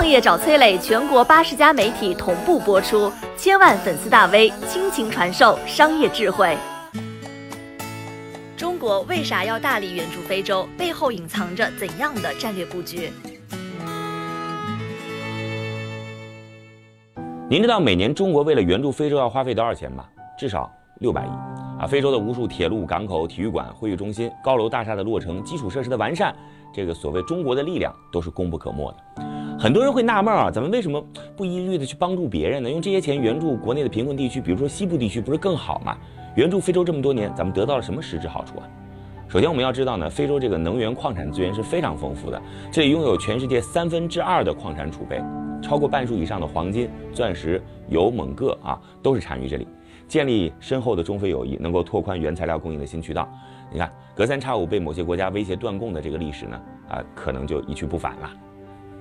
创业找崔磊，全国八十家媒体同步播出，千万粉丝大 V 倾情传授商业智慧。中国为啥要大力援助非洲？背后隐藏着怎样的战略布局？您知道每年中国为了援助非洲要花费多少钱吗？至少六百亿啊！非洲的无数铁路、港口、体育馆、会议中心、高楼大厦的落成、基础设施的完善，这个所谓中国的力量都是功不可没的。很多人会纳闷啊，咱们为什么不一律的去帮助别人呢？用这些钱援助国内的贫困地区，比如说西部地区，不是更好吗？援助非洲这么多年，咱们得到了什么实质好处啊？首先我们要知道呢，非洲这个能源矿产资源是非常丰富的，这里拥有全世界三分之二的矿产储备。超过半数以上的黄金、钻石、油、锰、铬啊，都是产于这里。建立深厚的中非友谊，能够拓宽原材料供应的新渠道。你看，隔三差五被某些国家威胁断供的这个历史呢，啊，可能就一去不返了。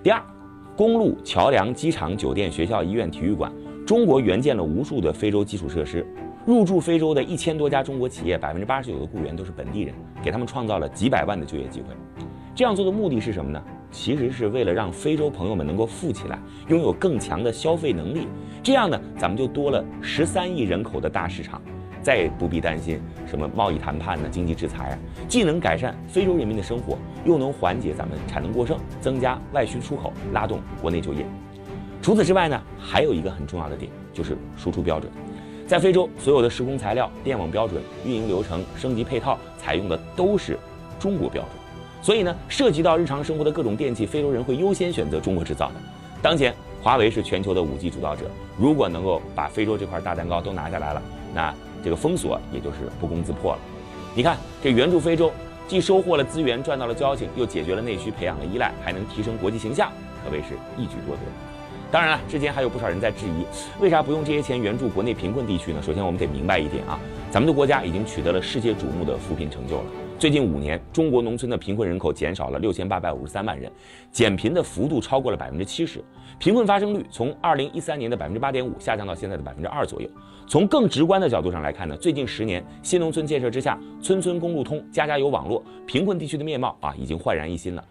第二，公路、桥梁、机场、酒店、学校、医院、体育馆，中国援建了无数的非洲基础设施。入驻非洲的一千多家中国企业，百分之八十九的雇员都是本地人，给他们创造了几百万的就业机会。这样做的目的是什么呢？其实是为了让非洲朋友们能够富起来，拥有更强的消费能力。这样呢，咱们就多了十三亿人口的大市场，再也不必担心什么贸易谈判呢、经济制裁啊。既能改善非洲人民的生活，又能缓解咱们产能过剩，增加外需出口，拉动国内就业。除此之外呢，还有一个很重要的点，就是输出标准。在非洲，所有的施工材料、电网标准、运营流程、升级配套，采用的都是中国标准。所以呢，涉及到日常生活的各种电器，非洲人会优先选择中国制造的。当前，华为是全球的五 G 主导者，如果能够把非洲这块大蛋糕都拿下来了，那这个封锁也就是不攻自破了。你看，这援助非洲，既收获了资源，赚到了交情，又解决了内需，培养了依赖，还能提升国际形象，可谓是一举多得。当然了，之前还有不少人在质疑，为啥不用这些钱援助国内贫困地区呢？首先，我们得明白一点啊，咱们的国家已经取得了世界瞩目的扶贫成就了。最近五年，中国农村的贫困人口减少了六千八百五十三万人，减贫的幅度超过了百分之七十，贫困发生率从二零一三年的百分之八点五下降到现在的百分之二左右。从更直观的角度上来看呢，最近十年新农村建设之下，村村公路通，家家有网络，贫困地区的面貌啊已经焕然一新了。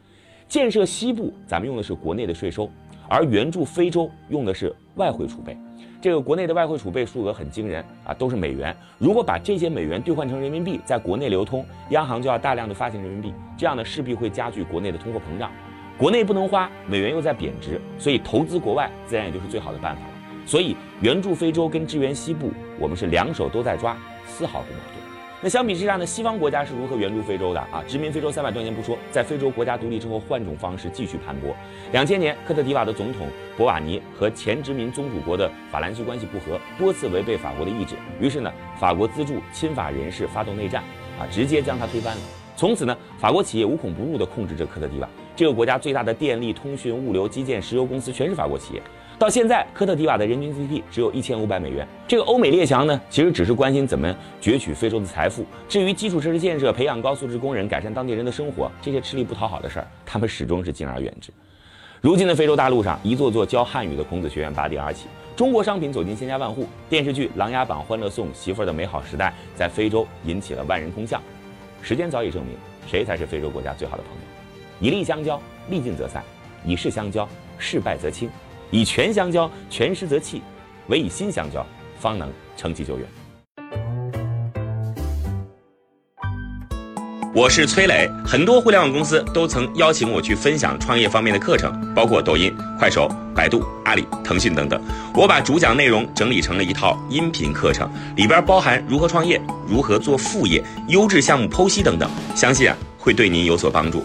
建设西部，咱们用的是国内的税收，而援助非洲用的是外汇储备。这个国内的外汇储备数额很惊人啊，都是美元。如果把这些美元兑换成人民币，在国内流通，央行就要大量的发行人民币，这样呢势必会加剧国内的通货膨胀。国内不能花，美元又在贬值，所以投资国外自然也就是最好的办法了。所以援助非洲跟支援西部，我们是两手都在抓，丝毫不矛盾。那相比之下呢？西方国家是如何援助非洲的啊？殖民非洲三百多年不说，在非洲国家独立之后，换种方式继续盘剥。两千年，科特迪瓦的总统博瓦尼和前殖民宗主国的法兰西关系不和，多次违背法国的意志。于是呢，法国资助亲法人士发动内战，啊，直接将他推翻了。从此呢，法国企业无孔不入地控制着科特迪瓦。这个国家最大的电力、通讯、物流、基建、石油公司全是法国企业。到现在，科特迪瓦的人均 GDP 只有一千五百美元。这个欧美列强呢，其实只是关心怎么攫取非洲的财富。至于基础设施建设、培养高素质工人、改善当地人的生活，这些吃力不讨好的事儿，他们始终是敬而远之。如今的非洲大陆上，一座座教汉语的孔子学院拔地而起，中国商品走进千家万户。电视剧《琅琊榜》《欢乐颂》《媳妇儿的美好时代》在非洲引起了万人空巷。时间早已证明，谁才是非洲国家最好的朋友？以利相交，利尽则散；以势相交，势败则轻。以权相交，权失则弃；唯以心相交，方能成其久远。我是崔磊，很多互联网公司都曾邀请我去分享创业方面的课程，包括抖音、快手、百度、阿里、腾讯等等。我把主讲内容整理成了一套音频课程，里边包含如何创业、如何做副业、优质项目剖析等等，相信啊会对您有所帮助。